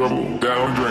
trouble down drain.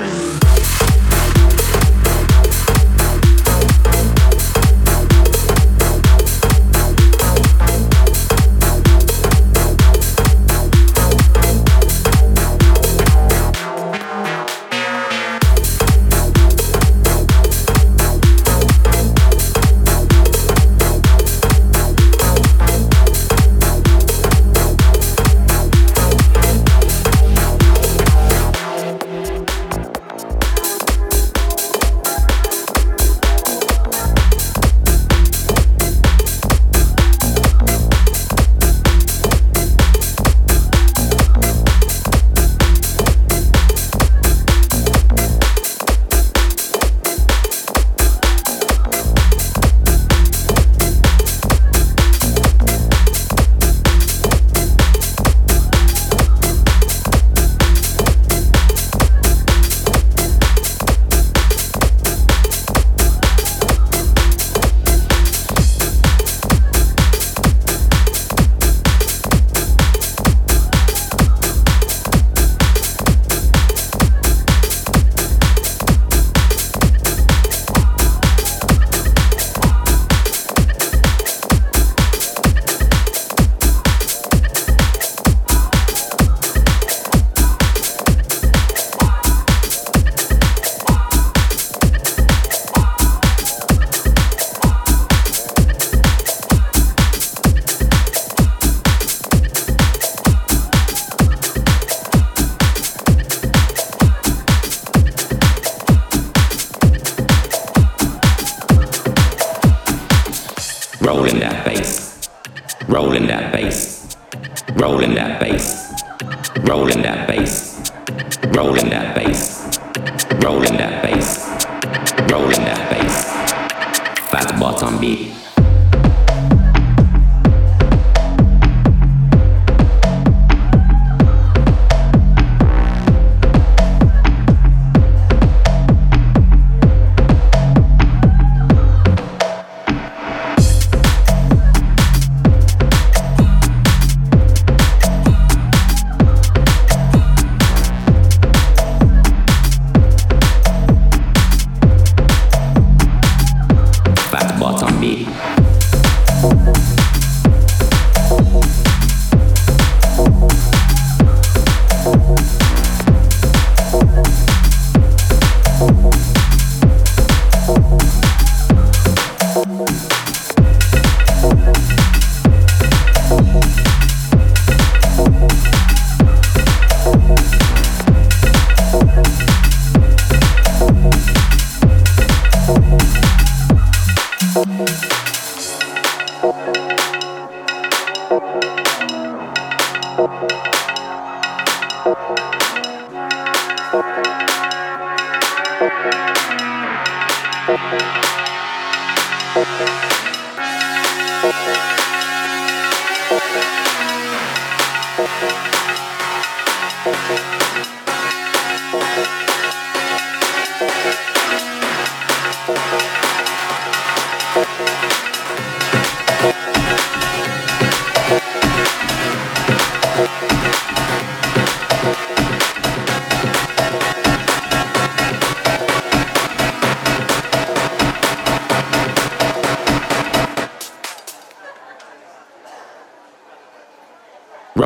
Música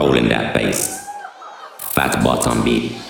rolling that bass. Fat bottom beat.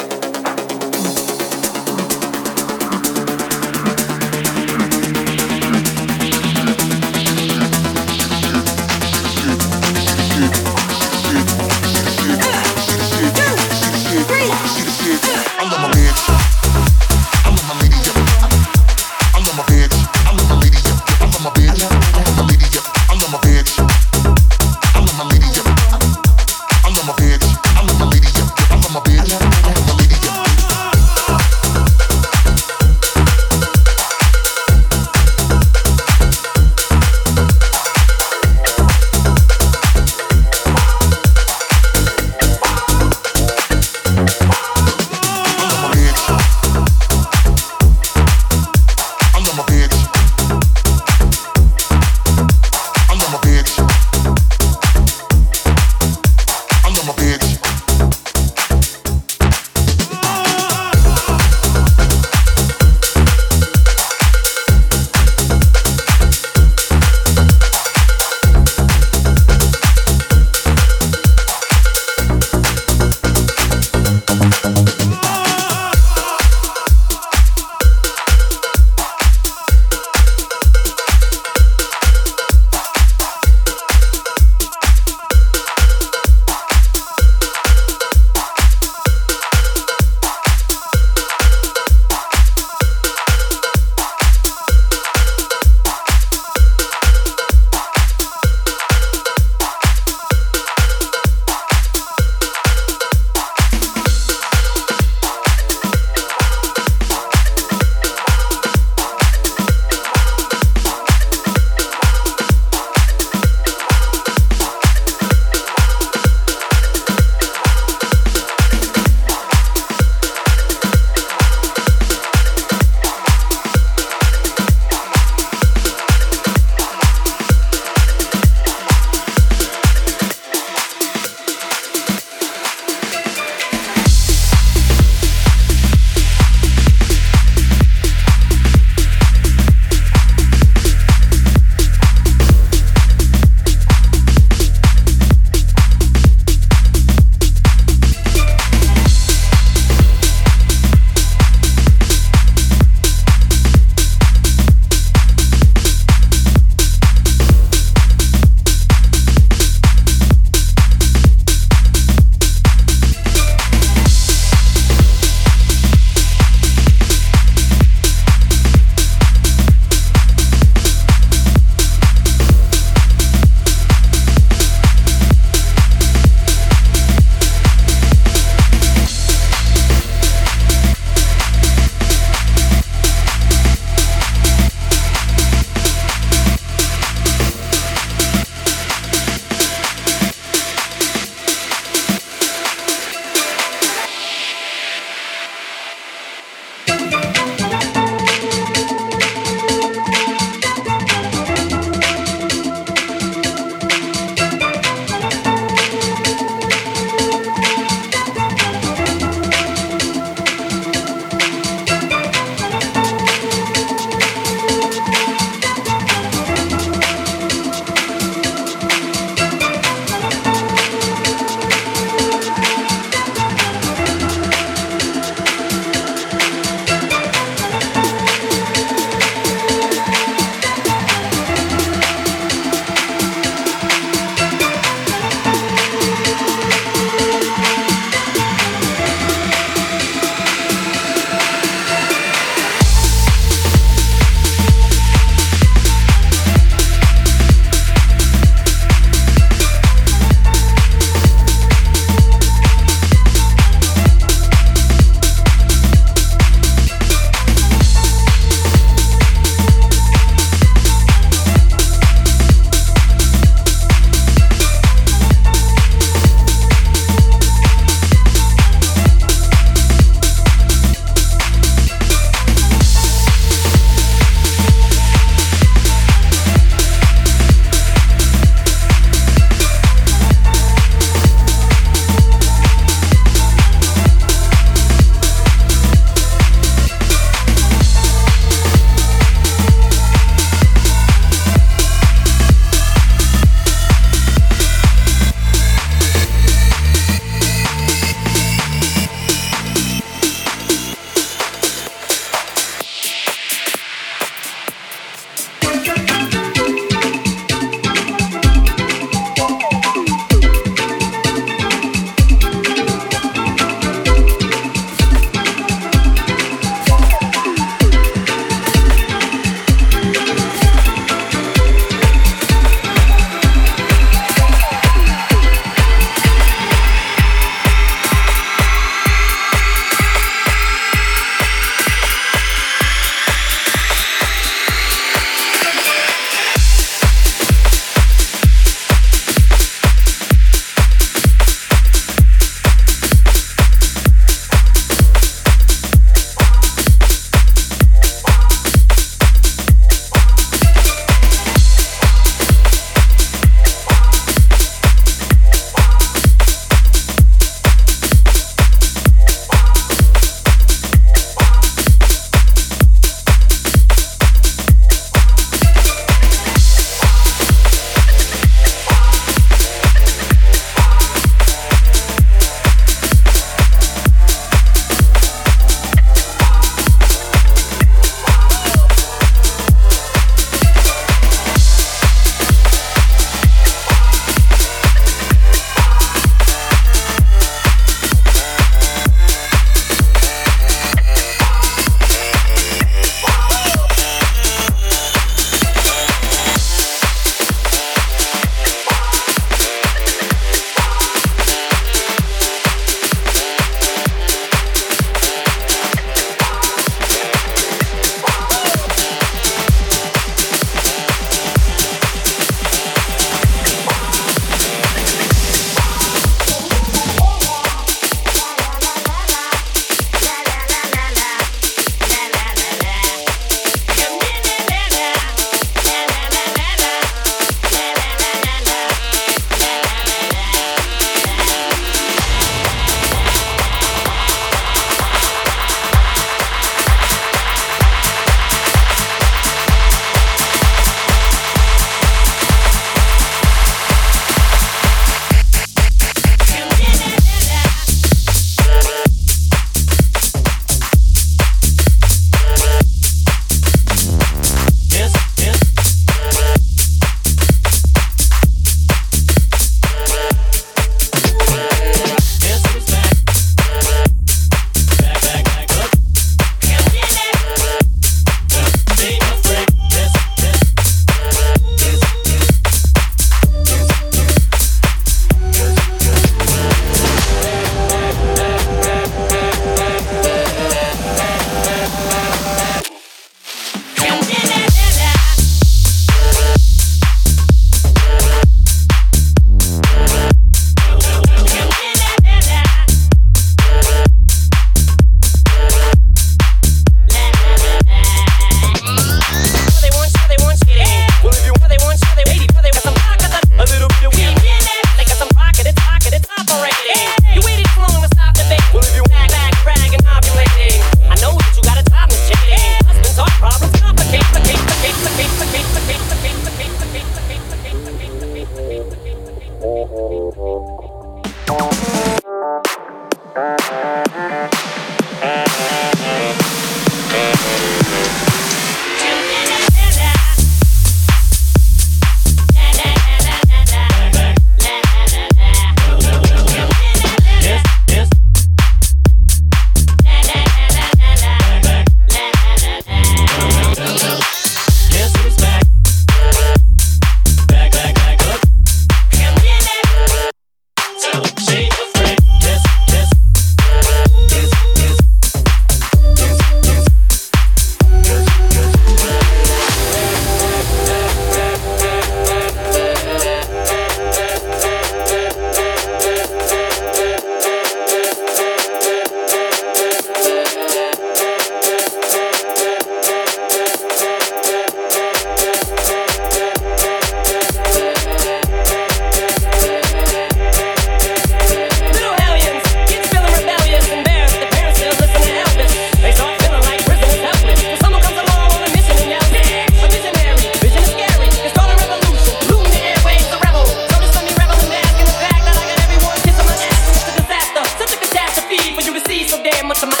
came with some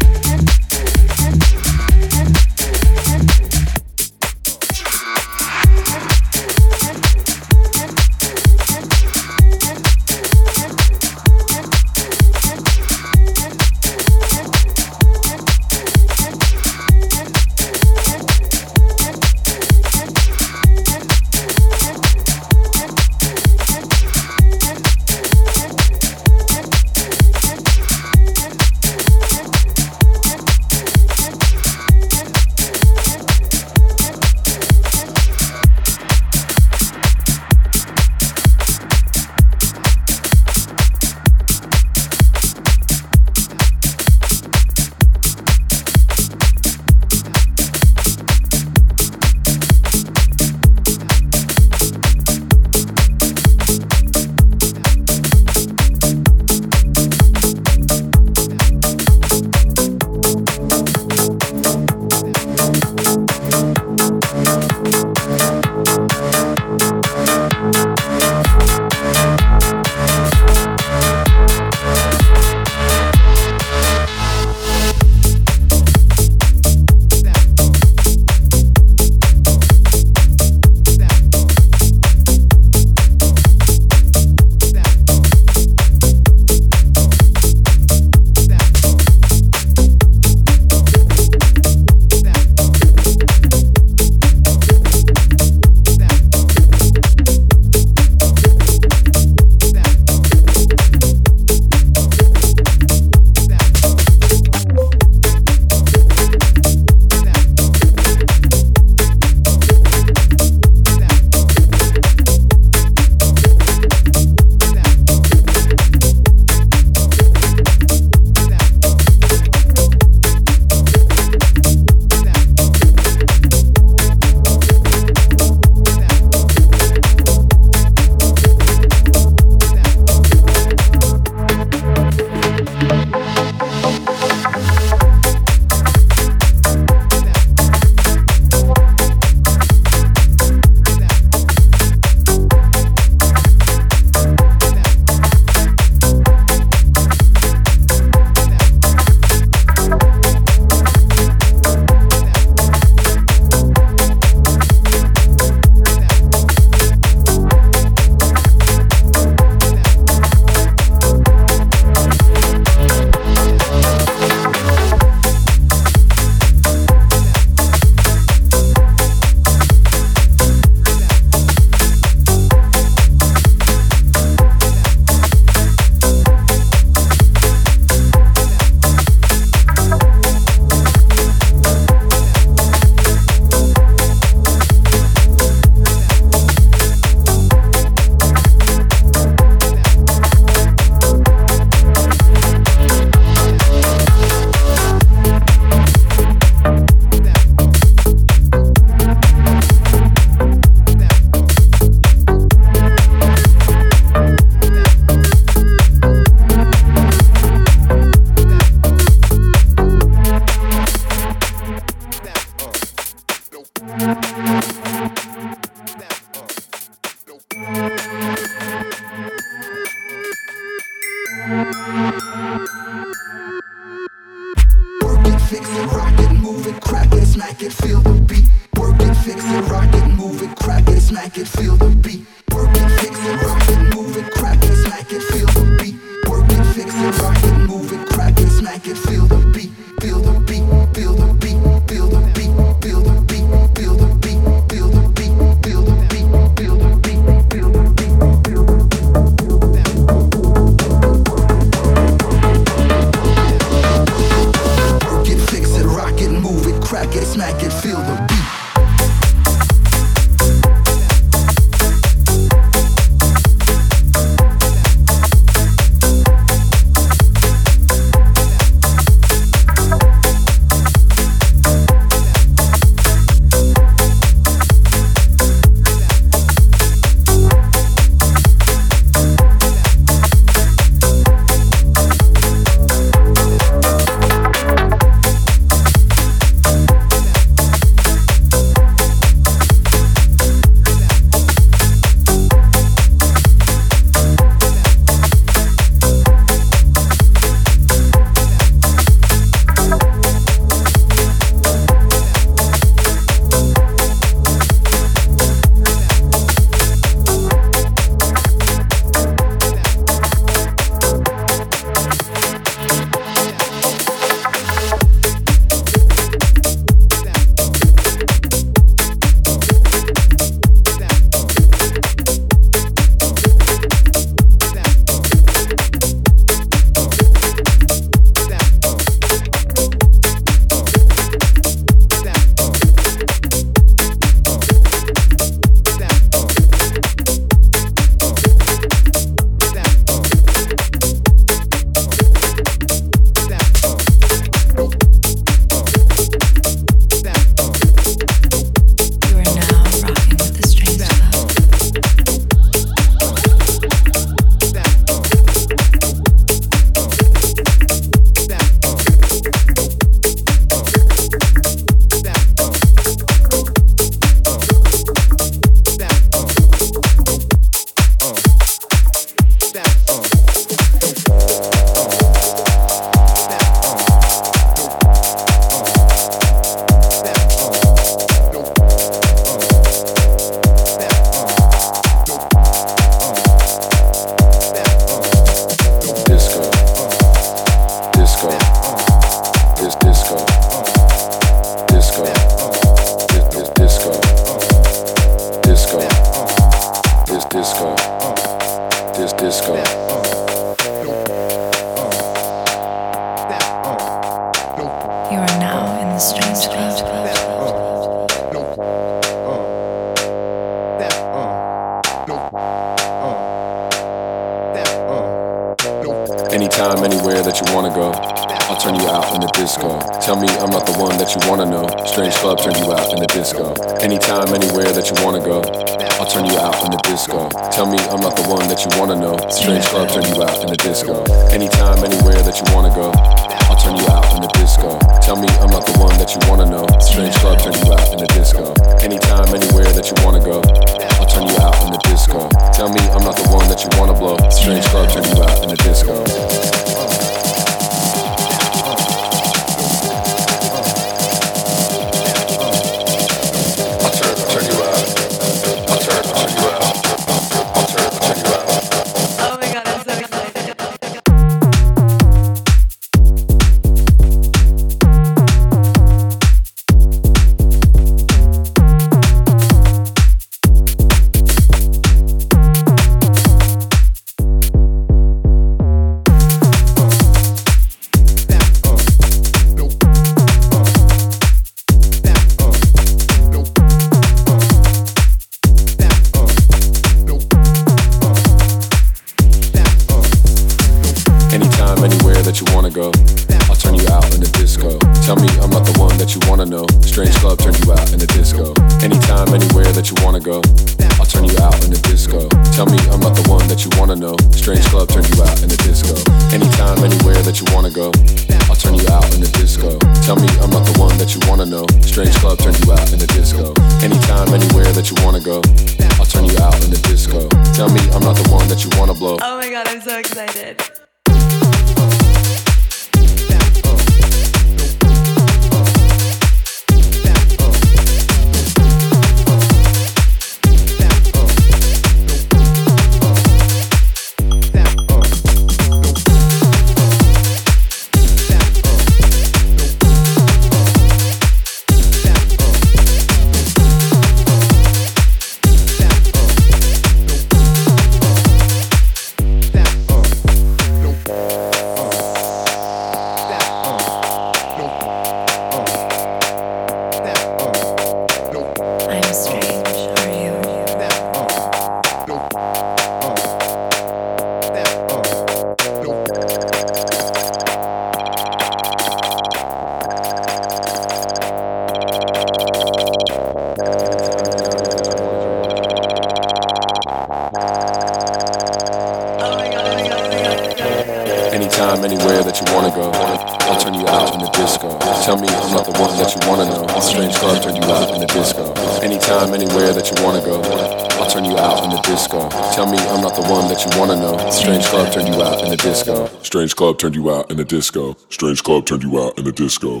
turned you out in the disco. Strange club turned you out in the disco.